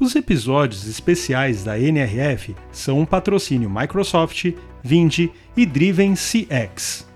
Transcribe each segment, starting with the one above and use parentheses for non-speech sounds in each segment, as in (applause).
Os episódios especiais da NRF são um patrocínio Microsoft, Vindi e Driven CX.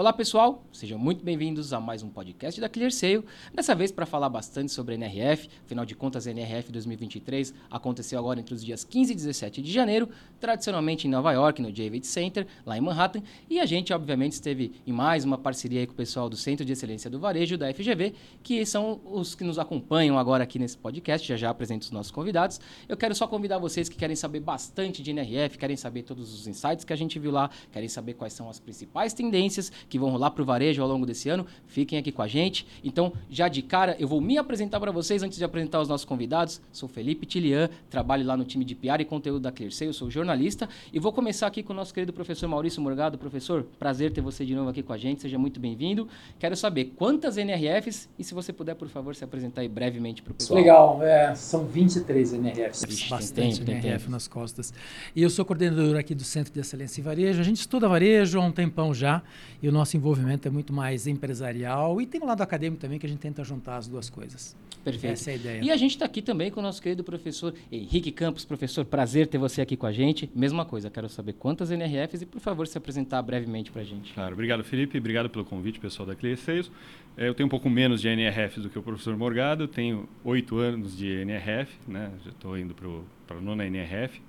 Olá pessoal, sejam muito bem-vindos a mais um podcast da ClearSale. Dessa vez para falar bastante sobre NRF, afinal de contas NRF 2023 aconteceu agora entre os dias 15 e 17 de janeiro, tradicionalmente em Nova York, no Javits Center, lá em Manhattan, e a gente obviamente esteve em mais uma parceria com o pessoal do Centro de Excelência do Varejo, da FGV, que são os que nos acompanham agora aqui nesse podcast, já já apresento os nossos convidados. Eu quero só convidar vocês que querem saber bastante de NRF, querem saber todos os insights que a gente viu lá, querem saber quais são as principais tendências que vão rolar para o varejo ao longo desse ano, fiquem aqui com a gente. Então, já de cara, eu vou me apresentar para vocês antes de apresentar os nossos convidados. Sou Felipe Tilian, trabalho lá no time de PR e conteúdo da ClearSale, eu sou jornalista e vou começar aqui com o nosso querido professor Maurício Morgado. Professor, prazer ter você de novo aqui com a gente, seja muito bem-vindo. Quero saber quantas NRFs e se você puder, por favor, se apresentar aí brevemente para o pessoal. Legal, é, são 23 NRFs. Vixe, bastante tem tempo, tem NRF tempo. nas costas. E eu sou coordenador aqui do Centro de Excelência em Varejo. A gente estuda varejo há um tempão já e o nosso envolvimento é muito mais empresarial e tem um lado acadêmico também que a gente tenta juntar as duas coisas. Perfeito. Essa é a ideia. E a gente está aqui também com o nosso querido professor Henrique Campos. Professor, prazer ter você aqui com a gente. Mesma coisa, quero saber quantas NRFs e, por favor, se apresentar brevemente para a gente. Claro, obrigado Felipe, obrigado pelo convite, pessoal da Sales. É, Eu tenho um pouco menos de NRFs do que o professor Morgado, eu tenho oito anos de NRF, né? já estou indo para a nona NRF.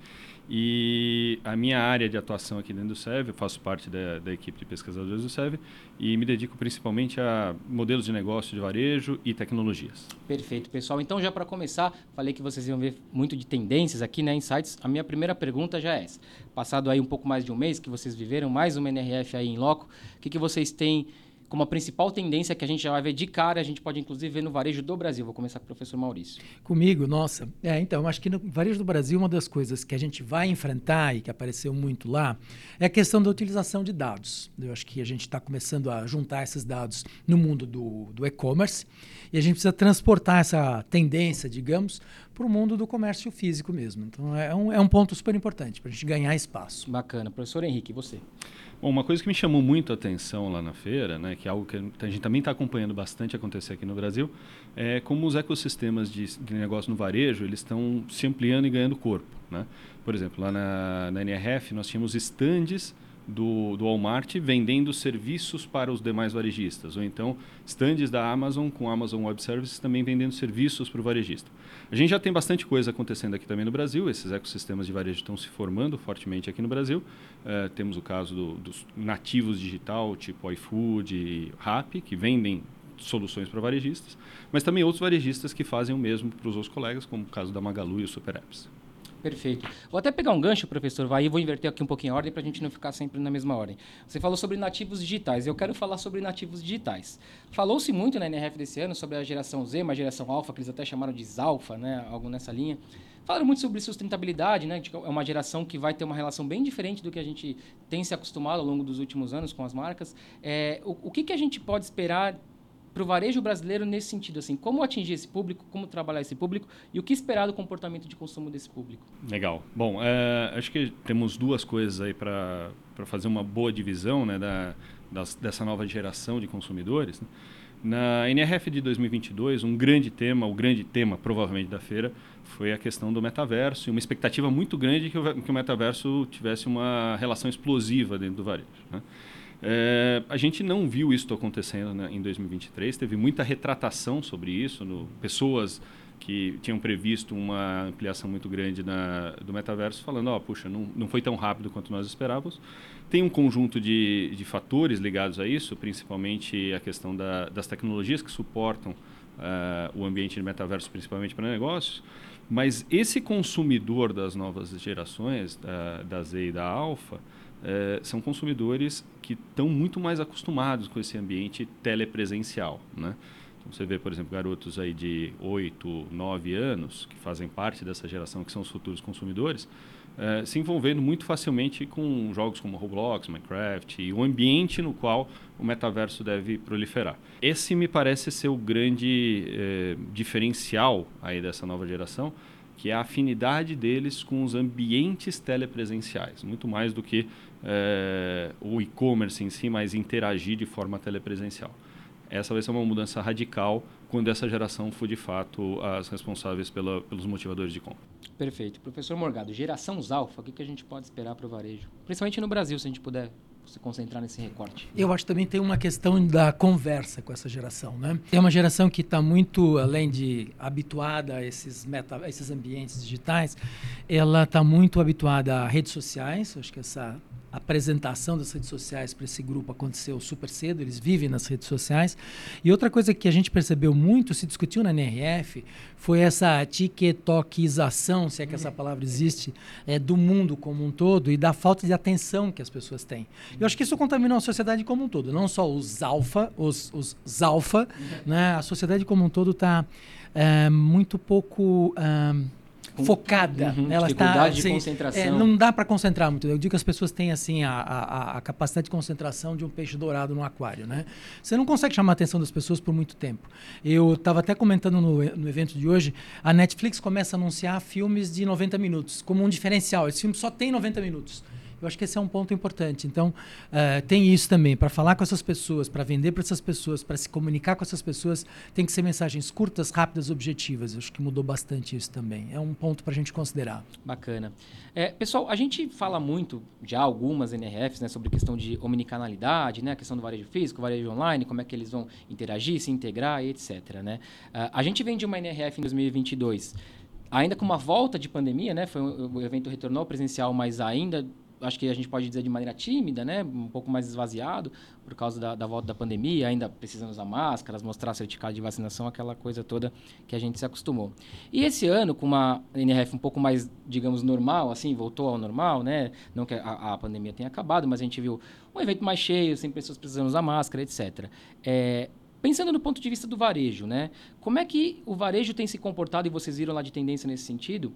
E a minha área de atuação aqui dentro do SEV, eu faço parte da, da equipe de pesquisadores do SEV e me dedico principalmente a modelos de negócio de varejo e tecnologias. Perfeito, pessoal. Então, já para começar, falei que vocês iam ver muito de tendências aqui, né, Insights. A minha primeira pergunta já é essa. Passado aí um pouco mais de um mês que vocês viveram mais uma NRF aí em loco, o que, que vocês têm como a principal tendência que a gente já vai ver de cara, a gente pode inclusive ver no varejo do Brasil? Vou começar com o professor Maurício. Comigo, nossa. É, então, acho que no varejo do Brasil, uma das coisas que a gente vai enfrentar e que apareceu muito lá é a questão da utilização de dados. Eu acho que a gente está começando a juntar esses dados no mundo do, do e-commerce e a gente precisa transportar essa tendência, digamos, para o mundo do comércio físico mesmo. Então, é um, é um ponto super importante para a gente ganhar espaço. Bacana. Professor Henrique, você? Bom, uma coisa que me chamou muito a atenção lá na feira, né, que é algo que a gente também está acompanhando bastante acontecer aqui no Brasil, é como os ecossistemas de, de negócio no varejo eles estão se ampliando e ganhando corpo. Né? Por exemplo, lá na, na NRF nós tínhamos estandes do, do Walmart vendendo serviços para os demais varejistas, ou então estandes da Amazon com Amazon Web Services também vendendo serviços para o varejista. A gente já tem bastante coisa acontecendo aqui também no Brasil, esses ecossistemas de varejo estão se formando fortemente aqui no Brasil. Uh, temos o caso do, dos nativos digital, tipo iFood e Rappi, que vendem soluções para varejistas, mas também outros varejistas que fazem o mesmo para os outros colegas, como o caso da Magalu e o Super Apps. Perfeito. Vou até pegar um gancho, professor, vai, e vou inverter aqui um pouquinho a ordem para a gente não ficar sempre na mesma ordem. Você falou sobre nativos digitais, eu quero falar sobre nativos digitais. Falou-se muito na NRF desse ano sobre a geração Z, uma geração alfa, que eles até chamaram de Zalfa, né, algo nessa linha. Falaram muito sobre sustentabilidade, né? É uma geração que vai ter uma relação bem diferente do que a gente tem se acostumado ao longo dos últimos anos com as marcas. É, o, o que, que a gente pode esperar para o varejo brasileiro nesse sentido, assim, como atingir esse público, como trabalhar esse público e o que esperar do comportamento de consumo desse público? Legal. Bom, é, acho que temos duas coisas aí para fazer uma boa divisão né, da, das, dessa nova geração de consumidores. Né? Na NRF de 2022, um grande tema, o grande tema provavelmente da feira, foi a questão do metaverso e uma expectativa muito grande que o, que o metaverso tivesse uma relação explosiva dentro do varejo. Né? É, a gente não viu isso acontecendo né, em 2023, teve muita retratação sobre isso, no, pessoas que tinham previsto uma ampliação muito grande na, do metaverso, falando, ó, oh, puxa, não, não foi tão rápido quanto nós esperávamos. Tem um conjunto de, de fatores ligados a isso, principalmente a questão da, das tecnologias que suportam uh, o ambiente de metaverso, principalmente para negócios, mas esse consumidor das novas gerações, da, da Z e da Alpha, é, são consumidores que estão muito mais acostumados com esse ambiente telepresencial. Né? Então, você vê, por exemplo, garotos aí de 8, 9 anos, que fazem parte dessa geração, que são os futuros consumidores, é, se envolvendo muito facilmente com jogos como Roblox, Minecraft e o ambiente no qual o metaverso deve proliferar. Esse me parece ser o grande é, diferencial aí dessa nova geração, que é a afinidade deles com os ambientes telepresenciais, muito mais do que é, o e-commerce em si, mas interagir de forma telepresencial. Essa vai ser uma mudança radical quando essa geração for de fato as responsáveis pela, pelos motivadores de compra. Perfeito. Professor Morgado, geração alfa, o que, que a gente pode esperar para o varejo? Principalmente no Brasil, se a gente puder se concentrar nesse recorte. Eu acho que também tem uma questão da conversa com essa geração, né? É uma geração que está muito, além de habituada a esses, meta, a esses ambientes digitais, ela está muito habituada a redes sociais. Acho que essa apresentação das redes sociais para esse grupo aconteceu super cedo, eles vivem nas redes sociais. E outra coisa que a gente percebeu muito, se discutiu na NRF, foi essa tiktokização, se é que essa palavra existe, é, do mundo como um todo e da falta de atenção que as pessoas têm. Eu acho que isso contaminou a sociedade como um todo, não só os alfa, os, os zalfa, né? a sociedade como um todo está é, muito pouco... É, focada. Uhum, ela está assim, de concentração. É, não dá para concentrar muito. Eu digo que as pessoas têm assim a, a, a, capacidade de concentração de um peixe dourado no aquário, né? Você não consegue chamar a atenção das pessoas por muito tempo. Eu estava até comentando no, no evento de hoje, a Netflix começa a anunciar filmes de 90 minutos como um diferencial. Esse filme só tem 90 minutos. Eu acho que esse é um ponto importante. Então, uh, tem isso também. Para falar com essas pessoas, para vender para essas pessoas, para se comunicar com essas pessoas, tem que ser mensagens curtas, rápidas, objetivas. Eu acho que mudou bastante isso também. É um ponto para a gente considerar. Bacana. É, pessoal, a gente fala muito, já algumas NRFs, né, sobre questão de omnicanalidade, né, a questão do varejo físico, varejo online, como é que eles vão interagir, se integrar, etc. Né? Uh, a gente vem de uma NRF em 2022 ainda com uma volta de pandemia, né? Foi o evento retornou presencial, mas ainda acho que a gente pode dizer de maneira tímida, né? Um pouco mais esvaziado por causa da, da volta da pandemia, ainda precisando usar máscaras, mostrar certificado de vacinação, aquela coisa toda que a gente se acostumou. E esse ano, com uma NRF um pouco mais, digamos, normal, assim, voltou ao normal, né? Não que a, a pandemia tenha acabado, mas a gente viu um evento mais cheio, sem pessoas precisando usar máscara, etc. É, Pensando no ponto de vista do varejo, né? Como é que o varejo tem se comportado, e vocês viram lá de tendência nesse sentido,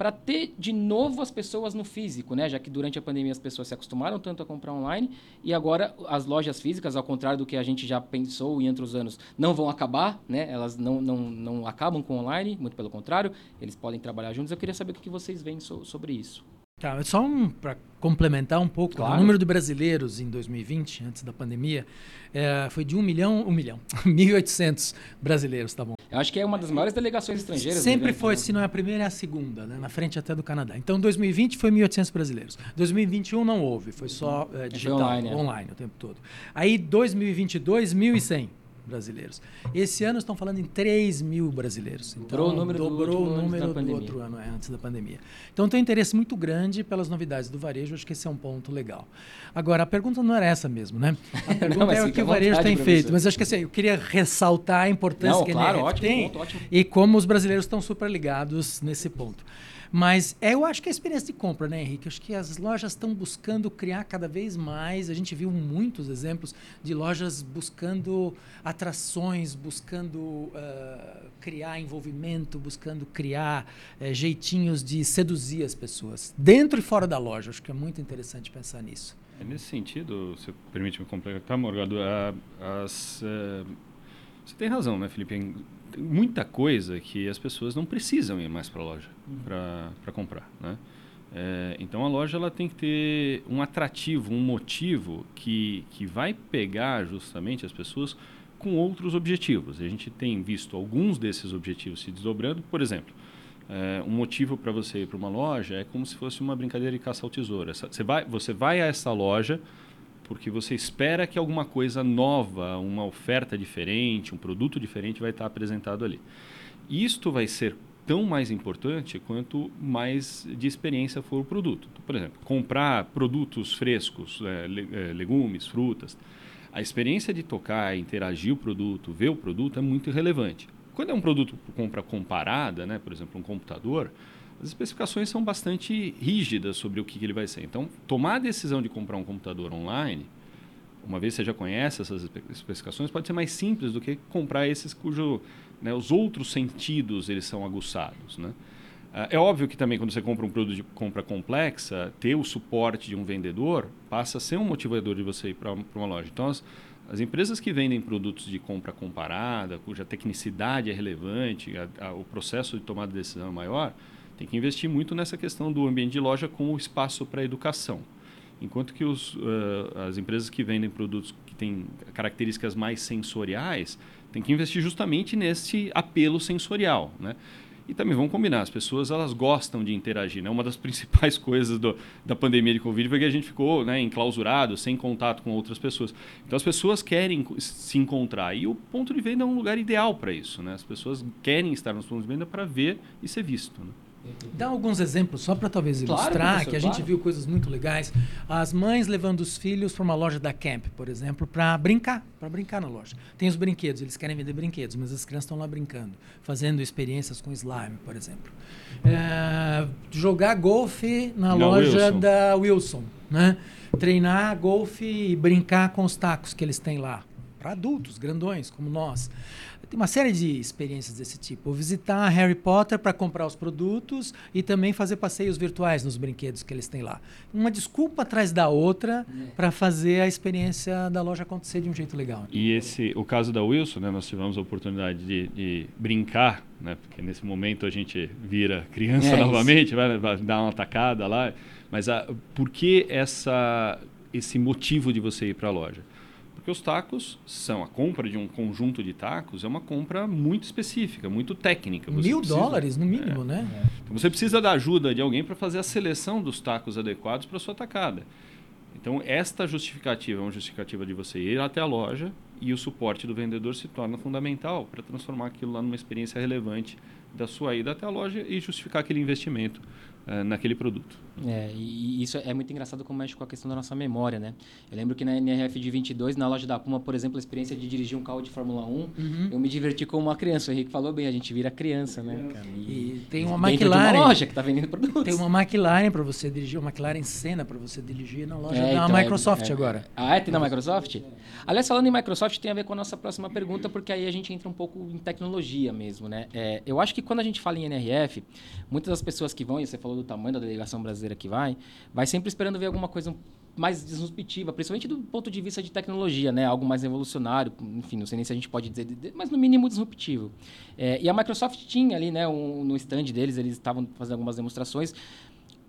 para ter de novo as pessoas no físico, né? Já que durante a pandemia as pessoas se acostumaram tanto a comprar online e agora as lojas físicas, ao contrário do que a gente já pensou em outros anos, não vão acabar, né? Elas não, não, não acabam com online, muito pelo contrário, eles podem trabalhar juntos. Eu queria saber o que vocês veem so, sobre isso. Tá, só um, para complementar um pouco, claro. o número de brasileiros em 2020, antes da pandemia, é, foi de 1 milhão, 1 milhão, (laughs) 1.800 brasileiros, tá bom. Eu acho que é uma das maiores delegações estrangeiras. Sempre evento, foi, né? se não é a primeira, é a segunda, né? na frente até do Canadá. Então, 2020 foi 1.800 brasileiros. 2021 não houve, foi só é, digital, foi online, é. online o tempo todo. Aí, 2022, 1.100 brasileiros. Esse ano estão falando em 3 mil brasileiros. Então, dobrou o número, dobrou do, o número do outro ano, é, antes da pandemia. Então tem um interesse muito grande pelas novidades do varejo, acho que esse é um ponto legal. Agora, a pergunta não era essa mesmo, né? A (laughs) pergunta não, é o que o varejo vontade, tem professor. feito. Mas acho que assim, eu queria ressaltar a importância não, que claro, a ótimo, tem ponto, e como os brasileiros estão super ligados nesse ponto. Mas é, eu acho que é a experiência de compra, né, Henrique? Acho que as lojas estão buscando criar cada vez mais. A gente viu muitos exemplos de lojas buscando atrações, buscando uh, criar envolvimento, buscando criar uh, jeitinhos de seduzir as pessoas, dentro e fora da loja. Acho que é muito interessante pensar nisso. É nesse sentido, se permite me complementar, Morgado, as, uh, você tem razão, né, Felipe? Muita coisa que as pessoas não precisam ir mais para a loja uhum. para comprar, né? É, então a loja ela tem que ter um atrativo, um motivo que, que vai pegar justamente as pessoas com outros objetivos. A gente tem visto alguns desses objetivos se desdobrando. Por exemplo, é, um motivo para você ir para uma loja é como se fosse uma brincadeira de caça ao tesouro. Você vai, você vai a essa loja porque você espera que alguma coisa nova, uma oferta diferente, um produto diferente vai estar apresentado ali. Isto vai ser tão mais importante quanto mais de experiência for o produto. Então, por exemplo, comprar produtos frescos, é, é, legumes, frutas, a experiência de tocar, interagir o produto, ver o produto é muito relevante. Quando é um produto compra comparada, né, por exemplo, um computador, as especificações são bastante rígidas sobre o que, que ele vai ser. Então, tomar a decisão de comprar um computador online, uma vez você já conhece essas especificações, pode ser mais simples do que comprar esses cujo né, os outros sentidos eles são aguçados. Né? Ah, é óbvio que também quando você compra um produto de compra complexa, ter o suporte de um vendedor passa a ser um motivador de você ir para uma loja. Então, as, as empresas que vendem produtos de compra comparada, cuja tecnicidade é relevante, a, a, o processo de tomada de decisão é maior, tem que investir muito nessa questão do ambiente de loja como espaço para educação. Enquanto que os, uh, as empresas que vendem produtos que tem características mais sensoriais, tem que investir justamente nesse apelo sensorial, né? E também vamos combinar, as pessoas elas gostam de interagir. Né? Uma das (laughs) principais coisas do, da pandemia de Covid foi que a gente ficou né, enclausurado, sem contato com outras pessoas. Então as pessoas querem se encontrar. E o ponto de venda é um lugar ideal para isso. Né? As pessoas querem estar nos pontos de venda para ver e ser visto. Né? Dá alguns exemplos, só para talvez ilustrar, claro, que a gente claro. viu coisas muito legais. As mães levando os filhos para uma loja da Camp, por exemplo, para brincar, para brincar na loja. Tem os brinquedos, eles querem vender brinquedos, mas as crianças estão lá brincando, fazendo experiências com slime, por exemplo. É, jogar golfe na, na loja Wilson. da Wilson, né? Treinar golfe e brincar com os tacos que eles têm lá. Para adultos, grandões, como nós. Tem uma série de experiências desse tipo. Visitar Harry Potter para comprar os produtos e também fazer passeios virtuais nos brinquedos que eles têm lá. Uma desculpa atrás da outra é. para fazer a experiência da loja acontecer de um jeito legal. E esse, o caso da Wilson, né, nós tivemos a oportunidade de, de brincar, né, porque nesse momento a gente vira criança é novamente, vai, vai, dar uma tacada lá. Mas a, por que essa, esse motivo de você ir para a loja? Porque os tacos são a compra de um conjunto de tacos é uma compra muito específica, muito técnica. Você Mil precisa, dólares no mínimo, é, né? Então você precisa da ajuda de alguém para fazer a seleção dos tacos adequados para sua tacada. Então esta justificativa é uma justificativa de você ir até a loja e o suporte do vendedor se torna fundamental para transformar aquilo lá numa experiência relevante da sua ida até a loja e justificar aquele investimento uh, naquele produto. É, e isso é muito engraçado como mexe com a questão da nossa memória, né? Eu lembro que na NRF de 22, na loja da Puma, por exemplo, a experiência de dirigir um carro de Fórmula 1, uhum. eu me diverti como uma criança. O Henrique falou bem, a gente vira criança, né? Cara? E, e tem uma McLaren. Uma loja que está vendendo produtos. Tem uma McLaren para você dirigir, uma McLaren Senna para você dirigir na loja é, da então, é, Microsoft é, agora. Ah, é? Tem na Microsoft? Aliás, falando em Microsoft, tem a ver com a nossa próxima pergunta, porque aí a gente entra um pouco em tecnologia mesmo, né? É, eu acho que quando a gente fala em NRF, muitas das pessoas que vão, e você falou do tamanho da delegação brasileira que vai, vai sempre esperando ver alguma coisa mais disruptiva, principalmente do ponto de vista de tecnologia, né? Algo mais revolucionário, enfim, não sei nem se a gente pode dizer, mas no mínimo disruptivo. É, e a Microsoft tinha ali, né, um, no stand deles, eles estavam fazendo algumas demonstrações.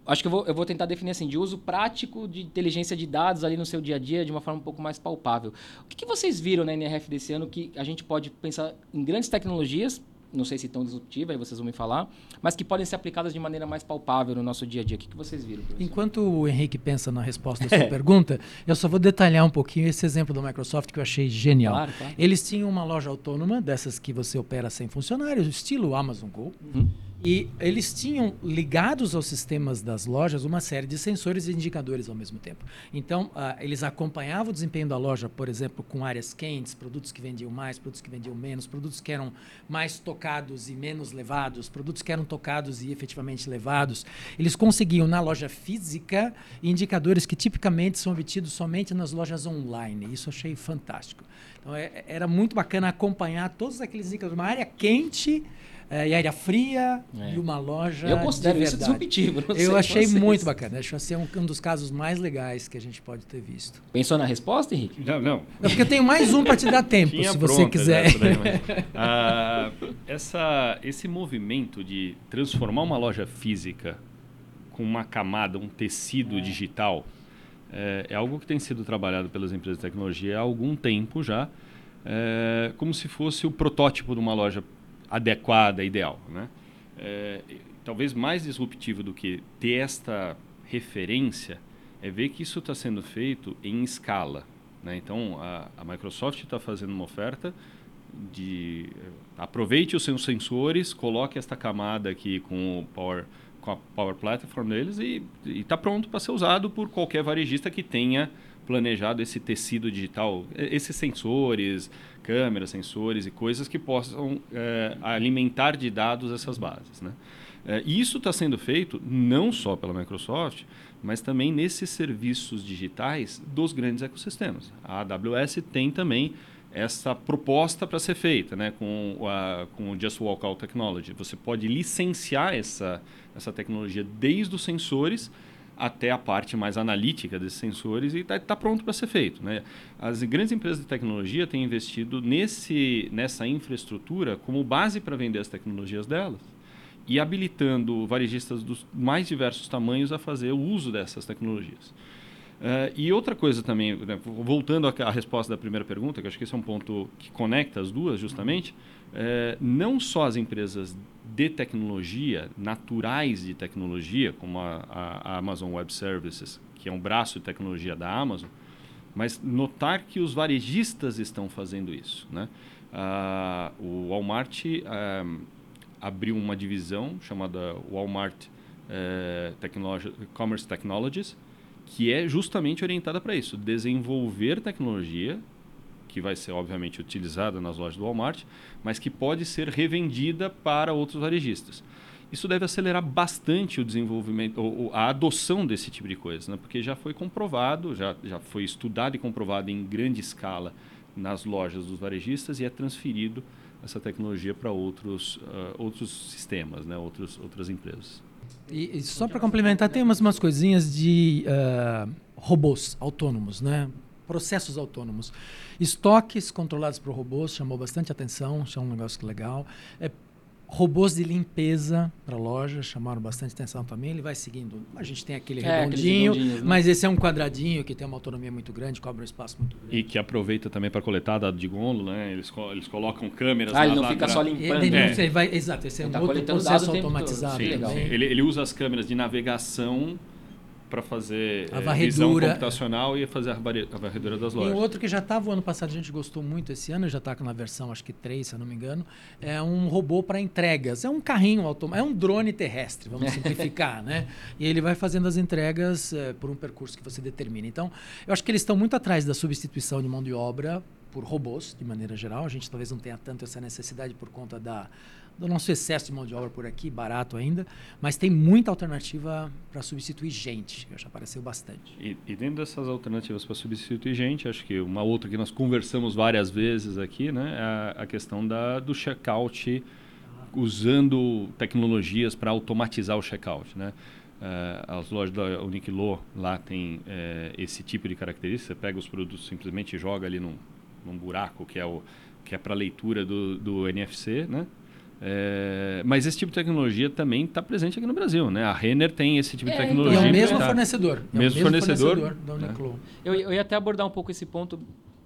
Acho que eu vou, eu vou tentar definir assim, de uso prático de inteligência de dados ali no seu dia a dia de uma forma um pouco mais palpável. O que, que vocês viram na NRF desse ano que a gente pode pensar em grandes tecnologias não sei se tão disruptiva, aí vocês vão me falar, mas que podem ser aplicadas de maneira mais palpável no nosso dia a dia. O que, que vocês viram? Professor? Enquanto o Henrique pensa na resposta da (laughs) sua pergunta, eu só vou detalhar um pouquinho esse exemplo da Microsoft que eu achei genial. Claro, claro. Eles tinham uma loja autônoma, dessas que você opera sem funcionários, estilo Amazon Go. Uhum e eles tinham ligados aos sistemas das lojas uma série de sensores e indicadores ao mesmo tempo. Então, uh, eles acompanhavam o desempenho da loja, por exemplo, com áreas quentes, produtos que vendiam mais, produtos que vendiam menos, produtos que eram mais tocados e menos levados, produtos que eram tocados e efetivamente levados. Eles conseguiam, na loja física, indicadores que tipicamente são obtidos somente nas lojas online. Isso eu achei fantástico. Então, é, era muito bacana acompanhar todos aqueles indicadores. Uma área quente é, e área fria é. e uma loja. Eu considero de isso disruptivo. eu achei vocês. muito bacana. Acho que um, um dos casos mais legais que a gente pode ter visto. Pensou na resposta, Henrique? Não, não. É porque eu tenho mais um para te dar (laughs) tempo, se você quiser. Daí, mas, (laughs) ah, essa, esse movimento de transformar uma loja física com uma camada, um tecido é. digital, é, é, algo que tem sido trabalhado pelas empresas de tecnologia há algum tempo já, é, como se fosse o protótipo de uma loja adequada, ideal. Né? É, talvez mais disruptivo do que ter esta referência é ver que isso está sendo feito em escala. Né? Então, a, a Microsoft está fazendo uma oferta de aproveite os seus sensores, coloque esta camada aqui com o Power com a Power Platform deles e está pronto para ser usado por qualquer varejista que tenha planejado esse tecido digital, esses sensores, câmeras, sensores e coisas que possam é, alimentar de dados essas bases. Né? É, isso está sendo feito não só pela Microsoft, mas também nesses serviços digitais dos grandes ecossistemas. A AWS tem também essa proposta para ser feita né, com, a, com o Just Walk Out Technology. Você pode licenciar essa, essa tecnologia desde os sensores até a parte mais analítica desses sensores e está tá pronto para ser feito. Né? As grandes empresas de tecnologia têm investido nesse, nessa infraestrutura como base para vender as tecnologias delas e habilitando varejistas dos mais diversos tamanhos a fazer o uso dessas tecnologias. Uh, e outra coisa também, né, voltando à, resposta da primeira pergunta, que acho que esse é um ponto que conecta as duas justamente, uh, não só as empresas de tecnologia, naturais de tecnologia, como a, a, Amazon Web Services, que é um braço de tecnologia da Amazon, mas notar que os varejistas estão fazendo isso. Né? Uh, o Walmart abriu uma divisão chamada Walmart Technology, Commerce Technologies, que é justamente orientada para isso, desenvolver tecnologia que vai ser obviamente utilizada nas lojas do Walmart, mas que pode ser revendida para outros varejistas. Isso deve acelerar bastante o desenvolvimento, ou, a adoção desse tipo de coisa, né? porque já foi comprovado, já, já foi estudado e comprovado em grande escala nas lojas dos varejistas e é transferido essa tecnologia para outros, uh, outros sistemas, né? outros, outras empresas. E, e só para complementar, tem umas, umas coisinhas de uh, robôs autônomos, né? Processos autônomos. Estoques controlados por robôs chamou bastante atenção, isso é um negócio legal. É, Robôs de limpeza para loja chamaram bastante atenção também. Ele vai seguindo. A gente tem aquele é, redondinho, né? mas esse é um quadradinho que tem uma autonomia muito grande, cobre um espaço muito grande. E que aproveita também para coletar dado de gôndola, né? Eles, eles colocam câmeras. Ah, ele não fica só limpando. Ele, é. vai, exato, esse é um tá outro processo automatizado. Sim, sim. Ele, ele usa as câmeras de navegação para fazer a é, visão computacional e fazer a varredura das lojas. E outro que já estava o ano passado, a gente gostou muito esse ano, já está na versão acho que 3, se eu não me engano, é um robô para entregas. É um carrinho automático, é um drone terrestre, vamos (laughs) simplificar, né? E ele vai fazendo as entregas é, por um percurso que você determina. Então, eu acho que eles estão muito atrás da substituição de mão de obra por robôs, de maneira geral. A gente talvez não tenha tanto essa necessidade por conta da do nosso excesso de mão de obra por aqui, barato ainda, mas tem muita alternativa para substituir gente, que já apareceu bastante. E, e dentro dessas alternativas para substituir gente, acho que uma outra que nós conversamos várias vezes aqui, né, é a, questão da, do checkout usando tecnologias para automatizar o checkout, né? Uh, as lojas da Uniqlo lá tem uh, esse tipo de característica. Você pega os produtos simplesmente joga ali num, num buraco que é o que é para leitura do, do NFC, né? É, mas esse tipo de tecnologia também está presente aqui no Brasil, né? A Renner tem esse tipo de é, tecnologia. É o mesmo tá, fornecedor. É mesmo, mesmo fornecedor, fornecedor da Uniqlo. É. Eu, eu ia até abordar um pouco esse ponto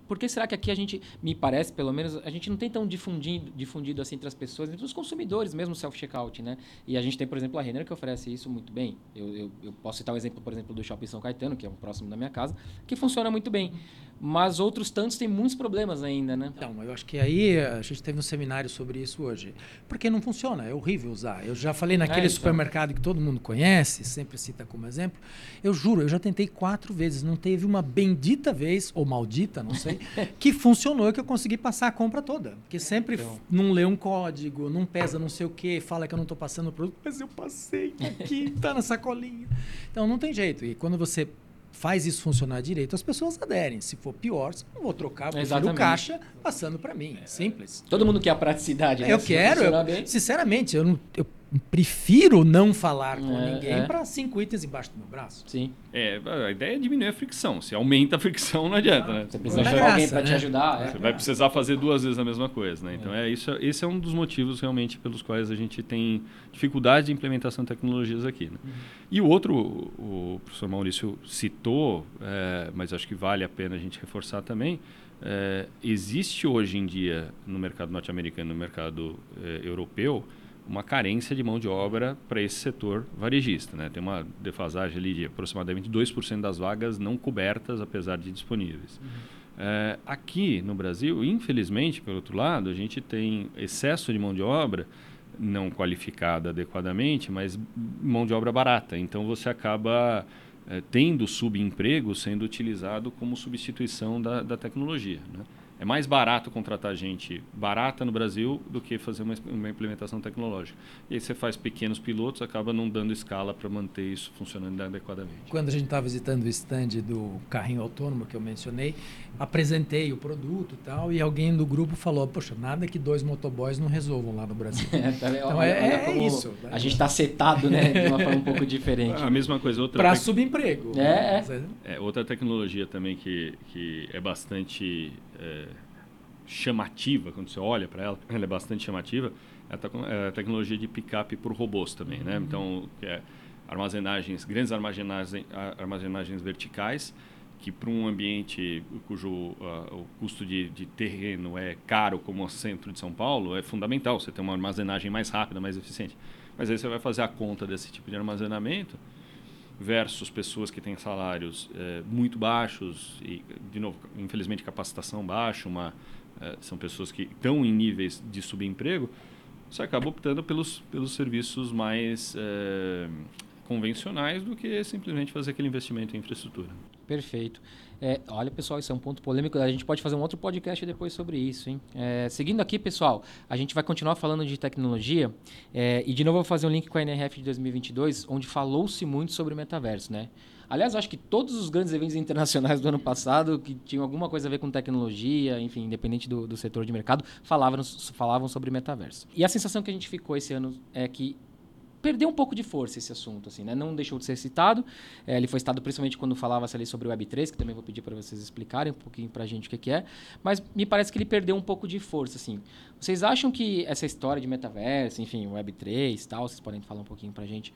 por que será que aqui a gente, me parece pelo menos, a gente não tem tão difundido, difundido assim entre as pessoas, entre os consumidores mesmo self-checkout, né? E a gente tem, por exemplo, a Renner que oferece isso muito bem. Eu, eu, eu, posso citar o exemplo, por exemplo, do Shopping São Caetano, que é um próximo da minha casa, que funciona muito bem. Mas outros tantos têm muitos problemas ainda, né? Então, eu acho que aí a gente teve um seminário sobre isso hoje. Porque não funciona, é horrível usar. Eu já falei naquele é, então. supermercado que todo mundo conhece, sempre cita como exemplo. Eu juro, eu já tentei quatro vezes, não teve uma bendita vez, ou maldita, não sei, (laughs) que funcionou que eu consegui passar a compra toda. Porque sempre então. não lê um código, não pesa não sei o que, fala que eu não estou passando o produto, mas eu passei aqui, (laughs) tá na sacolinha. Então não tem jeito. E quando você faz isso funcionar direito, as pessoas aderem. Se for pior, não vou trocar, prefiro o caixa passando para mim. É simples. Todo mundo quer a praticidade, né? Eu Se quero. Eu, sinceramente, eu, não, eu prefiro não falar com é, ninguém é. para cinco itens embaixo do meu braço. Sim. É, a ideia é diminuir a fricção. Se aumenta a fricção, não adianta, né? Você precisa chamar alguém para né? te ajudar. É. Você vai precisar fazer duas vezes a mesma coisa, né? Então, é. isso, esse é um dos motivos realmente pelos quais a gente tem dificuldade de implementação de tecnologias aqui. Né? Uhum. E o outro, o professor Maurício citou, é, mas acho que vale a pena a gente reforçar também, é, existe hoje em dia no mercado norte-americano, no mercado é, europeu, uma carência de mão de obra para esse setor varejista. Né? Tem uma defasagem ali de aproximadamente 2% das vagas não cobertas, apesar de disponíveis. Uhum. É, aqui no Brasil, infelizmente, pelo outro lado, a gente tem excesso de mão de obra não qualificada adequadamente, mas mão de obra barata. Então você acaba é, tendo subemprego sendo utilizado como substituição da, da tecnologia. Né? É mais barato contratar gente barata no Brasil do que fazer uma, uma, implementação tecnológica. E aí você faz pequenos pilotos, acaba não dando escala para manter isso funcionando adequadamente. Quando a gente estava visitando o stand do carrinho autônomo que eu mencionei, apresentei o produto e tal, e alguém do grupo falou, poxa, nada que dois motoboys não resolvam lá no Brasil. (laughs) É, tá então olha, é, é isso. Né? A gente está setado né, de uma forma um pouco diferente. A mesma coisa. outra Para tec... subemprego. É, é. é, Outra tecnologia também que, que é bastante é, chamativa, quando você olha para ela, ela é bastante chamativa, é a, é tecnologia de picape por robôs também, né? Uhum. Então, é, armazenagens, grandes armazenagens, armazenagens verticais, que para um ambiente cujo uh, o custo de, de, terreno é caro, como o centro de São Paulo, é fundamental você ter uma armazenagem mais rápida, mais eficiente. Mas aí você vai fazer a conta desse tipo de armazenamento versus pessoas que têm salários é, muito baixos e, de novo, infelizmente, capacitação baixa, uma, é, são pessoas que estão em níveis de subemprego, você acaba optando pelos, pelos serviços mais é, convencionais do que simplesmente fazer aquele investimento em infraestrutura. Perfeito. É, olha, pessoal, isso é um ponto polêmico. A gente pode fazer um outro podcast depois sobre isso, hein? É, seguindo aqui, pessoal, a gente vai continuar falando de tecnologia. É, e de novo, eu vou fazer um link com a NRF de 2022, onde falou-se muito sobre metaverso, né? Aliás, acho que todos os grandes eventos internacionais do ano passado, que tinham alguma coisa a ver com tecnologia, enfim, independente do, do setor de mercado, falavam, falavam sobre metaverso. E a sensação que a gente ficou esse ano é que perdeu um pouco de força esse assunto, assim, né? Não deixou de ser citado. É, ele foi citado principalmente quando falava-se ali sobre o Web3, que também vou pedir para vocês explicarem um pouquinho para a gente o que, que, é. Mas me parece que ele perdeu um pouco de força, assim. Vocês acham que essa história de metaverso, enfim, Web3 e tal, vocês podem falar um pouquinho para a gente,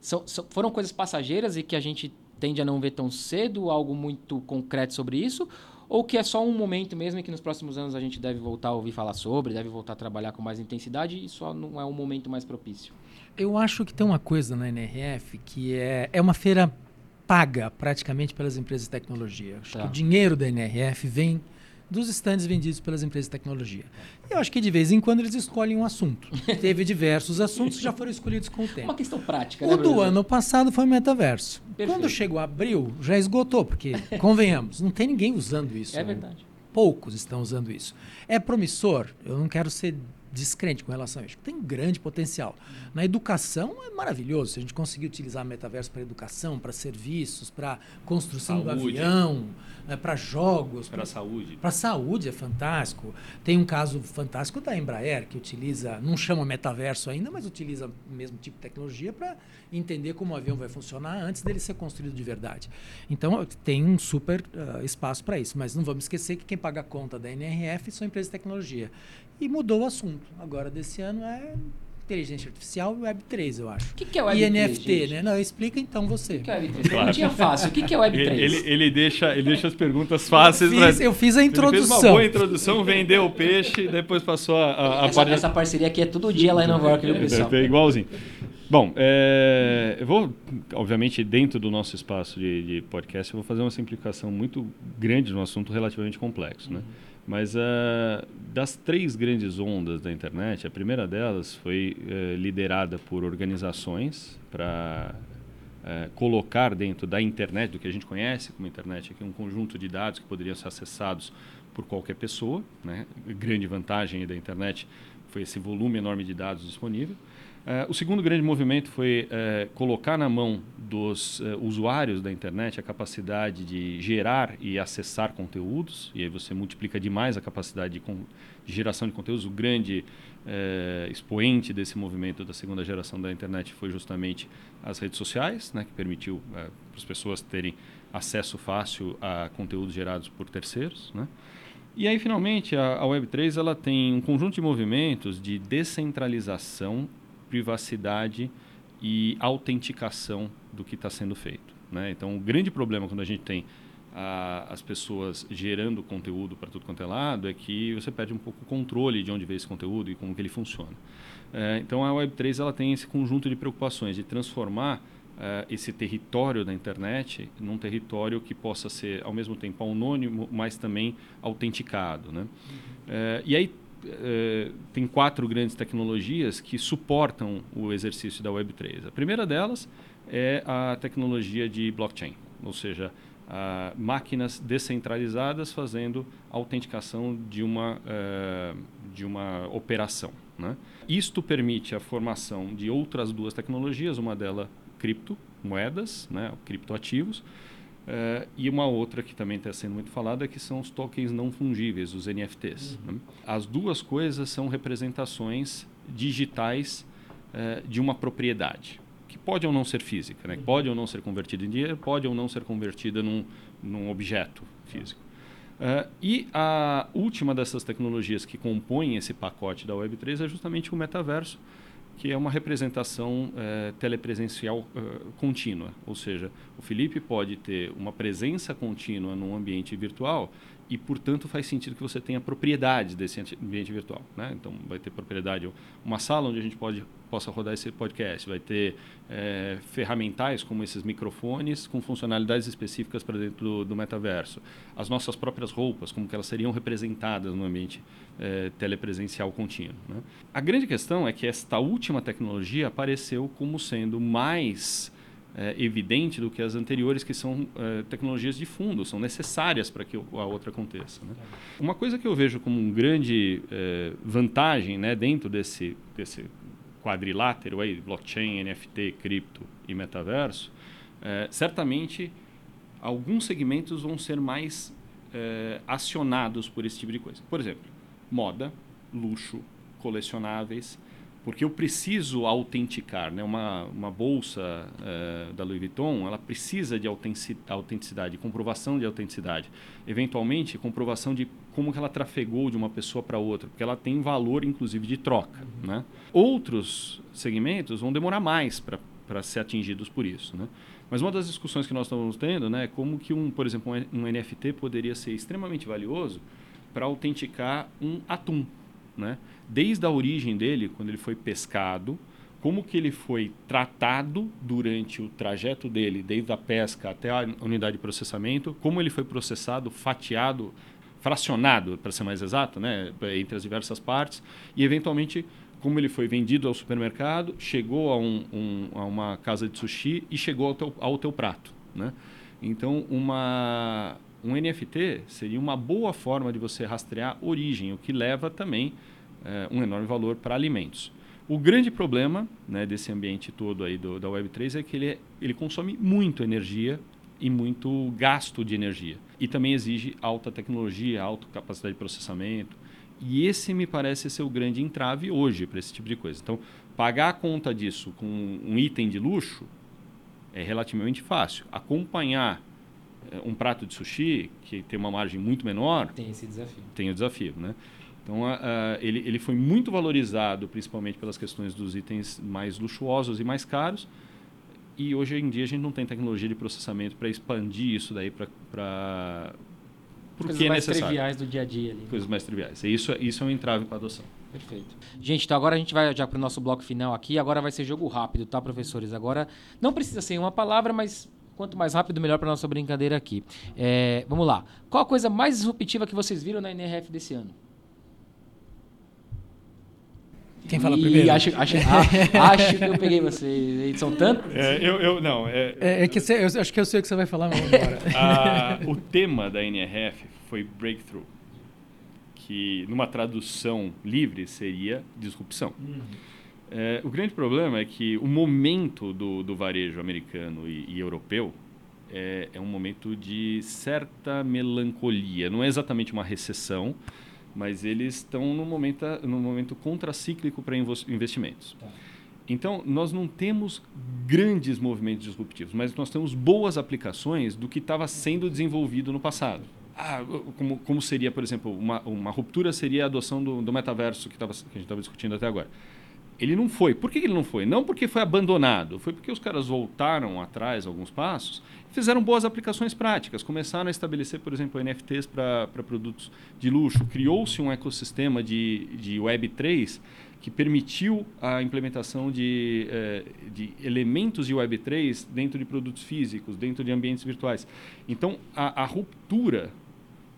são, são, foram coisas passageiras e que a gente tende a não ver tão cedo algo muito concreto sobre isso? Ou que é só um momento mesmo e que nos próximos anos a gente deve voltar a ouvir falar sobre, deve voltar a trabalhar com mais intensidade e só não é um momento mais propício? Eu acho que tem uma coisa na NRF que é, é uma feira paga praticamente pelas empresas de tecnologia. Acho tá. que o dinheiro da NRF vem dos estandes vendidos pelas empresas de tecnologia. Eu acho que de vez em quando eles escolhem um assunto. (laughs) Teve diversos assuntos que já foram escolhidos com o tempo. Uma questão prática. O né, do ano passado foi o metaverso. Perfeito. Quando chegou abril, já esgotou, porque, (laughs) convenhamos, não tem ninguém usando isso. É verdade. Poucos estão usando isso. É promissor? Eu não quero ser descrente com relação a isso. Tem grande potencial. Na educação é maravilhoso. Se a gente conseguir utilizar metaverso para educação, para serviços, para construção saúde. do avião, né, para jogos. Para saúde. Para saúde é fantástico. Tem um caso fantástico da Embraer, que utiliza, não chama metaverso ainda, mas utiliza o mesmo tipo de tecnologia para entender como o avião vai funcionar antes dele ser construído de verdade. Então, tem um super uh, espaço para isso. Mas não vamos esquecer que quem paga a conta da NRF são empresas de tecnologia. E mudou o assunto. Agora, desse ano, é inteligência artificial e Web3, eu acho. O que, que é Web3? E NFT, né? Não, explica então você. O que, que é Web3? Claro. Não tinha fácil. O que, que é Web3? Ele, ele, ele, deixa, ele deixa as perguntas fáceis. Eu fiz, eu fiz a introdução. Ele fez uma boa introdução, vendeu o peixe, depois passou a, a, a essa, parte... essa parceria aqui é todo dia lá em Nova York, viu, pessoal? É, é igualzinho. Bom, é, eu vou, obviamente, dentro do nosso espaço de, de, podcast, eu vou fazer uma simplificação muito grande de um assunto relativamente complexo, né? Uhum. Mas uh, das três grandes ondas da internet, a primeira delas foi uh, liderada por organizações para uh, eh, colocar dentro da internet, do que a gente conhece como internet, aqui um conjunto de dados que poderiam ser acessados por qualquer pessoa. Né? A grande vantagem da internet foi esse volume enorme de dados disponível. Uh, o segundo grande movimento foi uh, colocar na mão dos uh, usuários da internet a capacidade de gerar e acessar conteúdos, e aí você multiplica demais a capacidade de, de geração de conteúdos. O grande expoente desse movimento da segunda geração da internet foi justamente as redes sociais, né, que permitiu para as pessoas terem acesso fácil a conteúdos gerados por terceiros. Né? E aí, finalmente, a, a Web3 ela tem um conjunto de movimentos de descentralização privacidade e autenticação do que está sendo feito. Né? Então, o grande problema quando a gente tem a, as pessoas gerando conteúdo para tudo quanto é lado é que você perde um pouco o controle de onde vem esse conteúdo e como que ele funciona. É, então, a Web3 ela tem esse conjunto de preocupações de transformar é, esse território da internet num território que possa ser, ao mesmo tempo, anônimo, mas também autenticado. Né? Uhum. É, e aí eh, tem quatro grandes tecnologias que suportam o exercício da Web3. A primeira delas é a tecnologia de blockchain, ou seja, máquinas descentralizadas fazendo autenticação de uma, uh, de uma operação. Né? Isto permite a formação de outras duas tecnologias, uma delas criptomoedas, né, criptoativos, Uh, e uma outra que também está sendo muito falada que são os tokens não fungíveis, os NFTs. Uhum. Né? As duas coisas são representações digitais uh, de uma propriedade, que pode ou não ser física, né? Uhum. pode ou não ser convertida em dinheiro, pode ou não ser convertida num, num objeto físico. Uh, e a última dessas tecnologias que compõem esse pacote da Web3 é justamente o metaverso, que é uma representação é, telepresencial uh, contínua. Ou seja, o Felipe pode ter uma presença contínua num ambiente virtual e, portanto, faz sentido que você tenha propriedades desse ambiente virtual. Né? Então, vai ter propriedade, uma sala onde a gente pode, possa rodar esse podcast, vai ter é, ferramentais como esses microfones com funcionalidades específicas para dentro do, do, metaverso. As nossas próprias roupas, como que elas seriam representadas no ambiente é, telepresencial contínuo. Né? A grande questão é que esta última tecnologia apareceu como sendo mais é, evidente do que as anteriores, que são é, tecnologias de fundo, são necessárias para que a outra aconteça. Né? Uma coisa que eu vejo como uma grande é, vantagem né, dentro desse, desse quadrilátero aí, blockchain, NFT, cripto e metaverso, é, certamente alguns segmentos vão ser mais é, acionados por esse tipo de coisa. Por exemplo, moda, luxo, colecionáveis, porque eu preciso autenticar, né? Uma, uma bolsa uh, da Louis Vuitton, ela precisa de autenticidade, comprovação de autenticidade, eventualmente comprovação de como que ela trafegou de uma pessoa para outra, porque ela tem valor, inclusive, de troca, uhum. né? Outros segmentos vão demorar mais para ser atingidos por isso, né? Mas uma das discussões que nós estamos tendo, né, é como que um, por exemplo, um NFT poderia ser extremamente valioso para autenticar um atum, né? Desde a origem dele, quando ele foi pescado, como que ele foi tratado durante o trajeto dele, desde a pesca até a unidade de processamento, como ele foi processado, fatiado, fracionado, para ser mais exato, né, entre as diversas partes, e eventualmente como ele foi vendido ao supermercado, chegou a, um, um, a uma casa de sushi e chegou ao teu, ao teu prato. Né? Então, uma, um NFT seria uma boa forma de você rastrear origem, o que leva também é, um enorme valor para alimentos. O grande problema né, desse ambiente todo aí do, da Web3 é que ele, é, ele consome muito energia e muito gasto de energia. E também exige alta tecnologia, alta capacidade de processamento. E esse me parece ser o grande entrave hoje para esse tipo de coisa. Então, pagar a conta disso com um item de luxo é relativamente fácil. Acompanhar é, um prato de sushi, que tem uma margem muito menor... Tem esse desafio. Tem o desafio, né? Então, ele, ele foi muito valorizado, principalmente pelas questões dos itens mais luxuosos e mais caros. E hoje em dia a gente não tem tecnologia de processamento para expandir isso daí para o que é mais triviais do dia a dia. Ali, né? Coisas mais triviais. Isso, isso é um entrave para a adoção. Perfeito. Gente, então agora a gente vai já para o nosso bloco final aqui. Agora vai ser jogo rápido, tá, professores? Agora não precisa ser uma palavra, mas quanto mais rápido, melhor para nossa brincadeira aqui. É, vamos lá. Qual a coisa mais disruptiva que vocês viram na NRF desse ano? Quem fala primeiro? Acho, (laughs) acho, acho que eu peguei vocês. São tantos? É, eu, eu, não. É, é, é que você, eu acho que eu sei o que você vai falar, mas vamos embora. (laughs) Ah, o tema da NRF foi Breakthrough, que numa tradução livre seria disrupção. Uhum. É, o grande problema é que o momento do, do varejo americano e, e europeu é, é um momento de certa melancolia. Não é exatamente uma recessão, mas eles estão no momento, no momento contracíclico para investimentos. Tá. Então, nós não temos grandes movimentos disruptivos, mas nós temos boas aplicações do que estava sendo desenvolvido no passado. Ah, como, como seria, por exemplo, uma, uma ruptura seria a adoção do, do metaverso que, tava, que a gente estava discutindo até agora. Ele não foi. Por que ele não foi? Não porque foi abandonado, foi porque os caras voltaram atrás alguns passos e fizeram boas aplicações práticas. Começaram a estabelecer, por exemplo, NFTs para produtos de luxo. Criou-se um ecossistema de, de Web3 que permitiu a implementação de, eh, de elementos de Web3 dentro de produtos físicos, dentro de ambientes virtuais. Então, a, a ruptura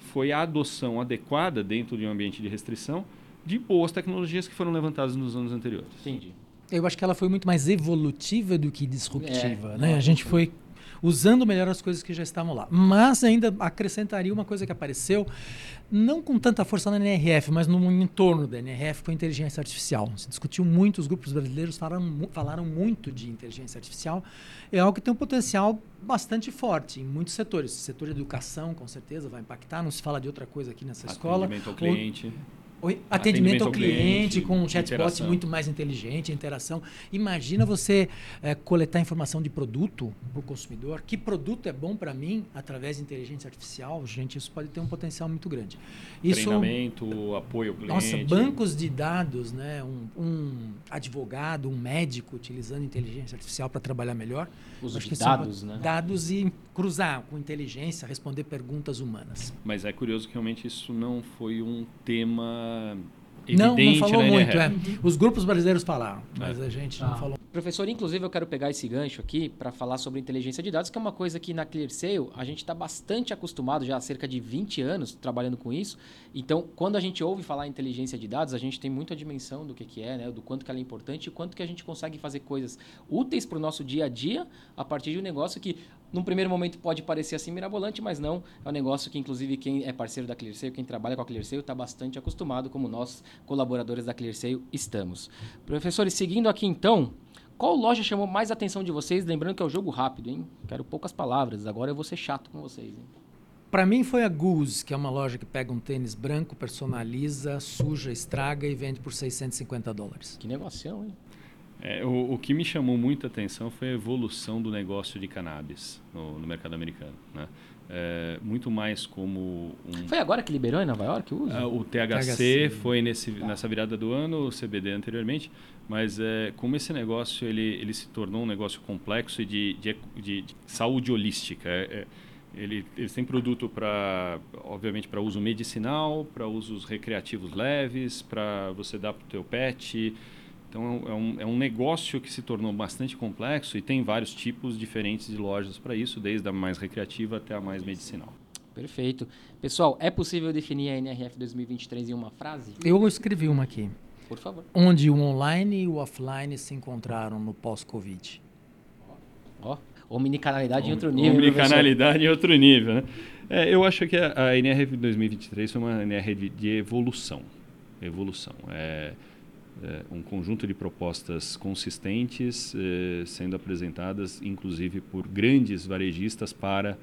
foi a adoção adequada dentro de um ambiente de restrição de boas tecnologias que foram levantadas nos anos anteriores. Entendi. Eu acho que ela foi muito mais evolutiva do que disruptiva. É, né? A gente foi usando melhor as coisas que já estavam lá. Mas ainda acrescentaria uma coisa que apareceu, não com tanta força na NRF, mas no entorno da NRF, foi a inteligência artificial. Se discutiu muito, os grupos brasileiros falaram, falaram muito de inteligência artificial. É algo que tem um potencial bastante forte em muitos setores. O setor de educação, com certeza, vai impactar. Não se fala de outra coisa aqui nessa escola. Atendimento ao cliente. Oi, atendimento, atendimento, ao cliente, cliente com um chatbot interação. muito mais inteligente, interação. Imagina você é, coletar informação de produto para o consumidor. Que produto é bom para mim através de inteligência artificial? Gente, isso pode ter um potencial muito grande. Isso, Treinamento, apoio ao cliente. Nossa, bancos de dados, né? Um, um advogado, um médico utilizando inteligência artificial para trabalhar melhor. Uso de dados, né? Dados e cruzar com inteligência, responder perguntas humanas. Mas é curioso que realmente isso não foi um tema não, não falou muito. É. Os grupos brasileiros falaram, mas é. a gente ah. não falou. Professor, inclusive eu quero pegar esse gancho aqui para falar sobre inteligência de dados, que é uma coisa que na ClearSale a gente está bastante acostumado já há cerca de 20 anos trabalhando com isso. Então, quando a gente ouve falar em inteligência de dados, a gente tem muita dimensão do que, que é, né? do quanto que ela é importante e quanto que a gente consegue fazer coisas úteis para o nosso dia a dia a partir de um negócio que num primeiro momento pode parecer assim mirabolante, mas não. É um negócio que, inclusive, quem é parceiro da ClearSale, quem trabalha com a ClearSale, está bastante acostumado, como nós, colaboradores da ClearSale, estamos. Professores, seguindo aqui então, qual loja chamou mais a atenção de vocês? Lembrando que é o um jogo rápido, hein? Quero poucas palavras, agora eu vou ser chato com vocês. Hein? Para mim foi a Goose, que é uma loja que pega um tênis branco, personaliza, suja, estraga e vende por 650 dólares. Que negocião, hein? É, o, o, que me chamou muita atenção foi a evolução do negócio de cannabis no, no mercado americano. Né? É, muito mais como um... Foi agora que liberou em Nova York o uso? Uh, o THC, THC, foi nesse, tá. nessa virada do ano, o CBD anteriormente, mas é, como esse negócio ele, ele se tornou um negócio complexo e de, de, de, de saúde holística. É, é ele, eles têm produto para, obviamente, para uso medicinal, para usos recreativos leves, para você dar para o teu pet, então é um, é um negócio que se tornou bastante complexo e tem vários tipos diferentes de lojas para isso, desde a mais recreativa até a mais medicinal. Perfeito. Pessoal, é possível definir a NRF 2023 em uma frase? Eu escrevi uma aqui. Por favor. Onde o online e o offline se encontraram no pós-Covid. Ó, oh, omnicanalidade em outro nível. Omnicanalidade em outro nível, né? É, eu acho que a, a NRF 2023 foi uma NRF de, de evolução. Evolução. É, é, um conjunto de propostas consistentes é, sendo apresentadas, inclusive por grandes varejistas para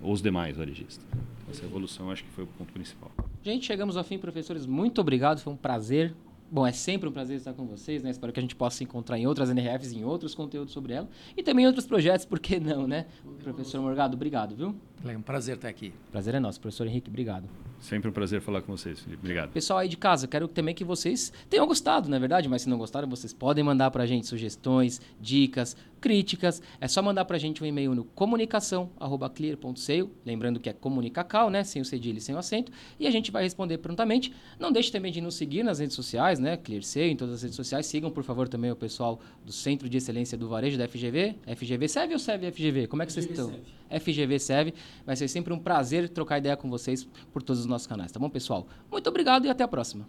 os demais varejistas. Essa evolução acho que foi o ponto principal. Gente, chegamos ao fim, professores. Muito obrigado, foi um prazer Bom, é sempre um prazer estar com vocês, né? Espero que a gente possa se encontrar em outras NRFs, em outros conteúdos sobre ela. E também em outros projetos, por que não, né? Professor Morgado, obrigado, viu? É um prazer estar aqui. Prazer é nosso. Professor Henrique, obrigado. Sempre um prazer falar com vocês, Felipe. Obrigado. Pessoal aí de casa, quero também que vocês tenham gostado, na é verdade, mas se não gostaram, vocês podem mandar para a gente sugestões, dicas, críticas. É só mandar para a gente um e-mail no comunicação@clear.seio, lembrando que é comunicacal, né, sem o cedilho e sem o acento, e a gente vai responder prontamente. Não deixe também de nos seguir nas redes sociais, né, ClearSeio em todas as redes sociais. Sigam, por favor, também o pessoal do Centro de Excelência do Varejo da FGV. FGV serve ou serve FGV? Como é que FGV vocês estão? Serve. FGV serve. Vai ser sempre um prazer trocar ideia com vocês por todos os nossos canais, tá bom, pessoal? Muito obrigado e até a próxima.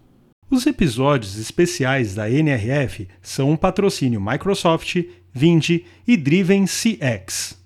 Os episódios especiais da NRF são um patrocínio Microsoft, Vindi e Driven CX.